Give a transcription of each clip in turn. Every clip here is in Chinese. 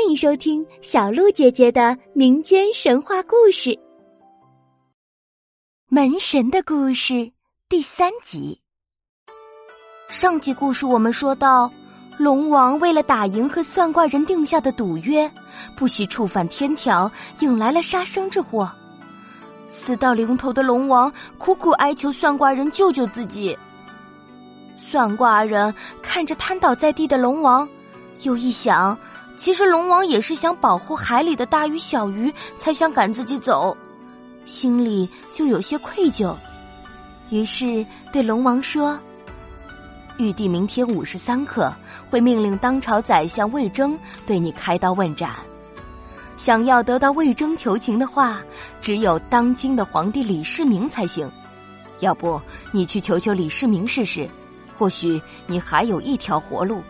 欢迎收听小鹿姐姐的民间神话故事《门神的故事》第三集。上集故事我们说到，龙王为了打赢和算卦人定下的赌约，不惜触犯天条，引来了杀生之祸。死到临头的龙王苦苦哀求算卦人救救自己。算卦人看着瘫倒在地的龙王，又一想。其实龙王也是想保护海里的大鱼小鱼，才想赶自己走，心里就有些愧疚，于是对龙王说：“玉帝明天午时三刻会命令当朝宰相魏征对你开刀问斩，想要得到魏征求情的话，只有当今的皇帝李世民才行。要不你去求求李世民试试，或许你还有一条活路。”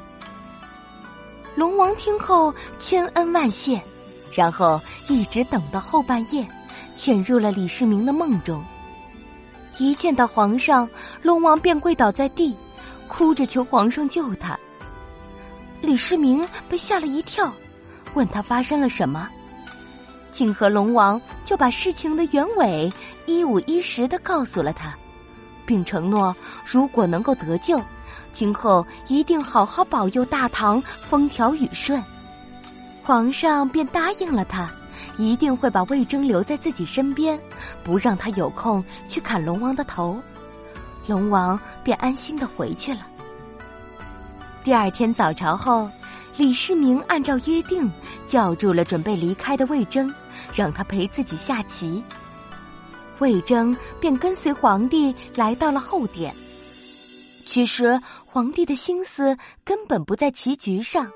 龙王听后千恩万谢，然后一直等到后半夜，潜入了李世民的梦中。一见到皇上，龙王便跪倒在地，哭着求皇上救他。李世民被吓了一跳，问他发生了什么。景和龙王就把事情的原委一五一十的告诉了他，并承诺如果能够得救。今后一定好好保佑大唐风调雨顺，皇上便答应了他，一定会把魏征留在自己身边，不让他有空去砍龙王的头。龙王便安心的回去了。第二天早朝后，李世民按照约定叫住了准备离开的魏征，让他陪自己下棋。魏征便跟随皇帝来到了后殿。其实，皇帝的心思根本不在棋局上，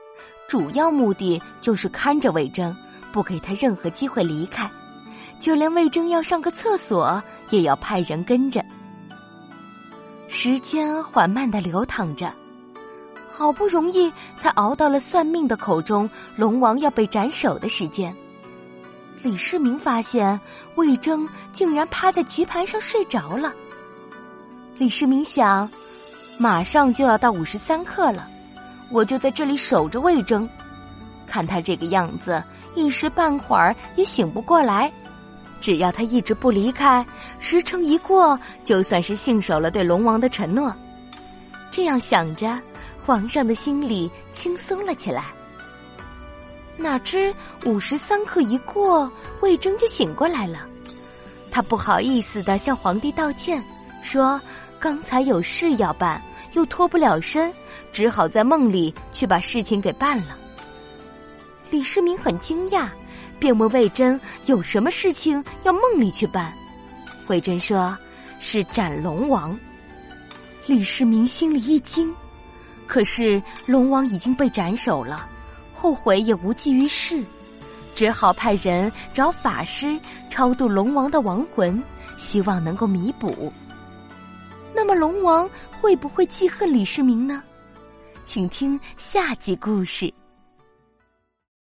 主要目的就是看着魏征，不给他任何机会离开。就连魏征要上个厕所，也要派人跟着。时间缓慢的流淌着，好不容易才熬到了算命的口中龙王要被斩首的时间。李世民发现魏征竟然趴在棋盘上睡着了。李世民想。马上就要到午时三刻了，我就在这里守着魏征，看他这个样子，一时半会儿也醒不过来。只要他一直不离开，时辰一过，就算是信守了对龙王的承诺。这样想着，皇上的心里轻松了起来。哪知午时三刻一过，魏征就醒过来了，他不好意思的向皇帝道歉，说。刚才有事要办，又脱不了身，只好在梦里去把事情给办了。李世民很惊讶，便问魏征有什么事情要梦里去办。魏征说：“是斩龙王。”李世民心里一惊，可是龙王已经被斩首了，后悔也无济于事，只好派人找法师超度龙王的亡魂，希望能够弥补。那么龙王会不会记恨李世民呢？请听下集故事。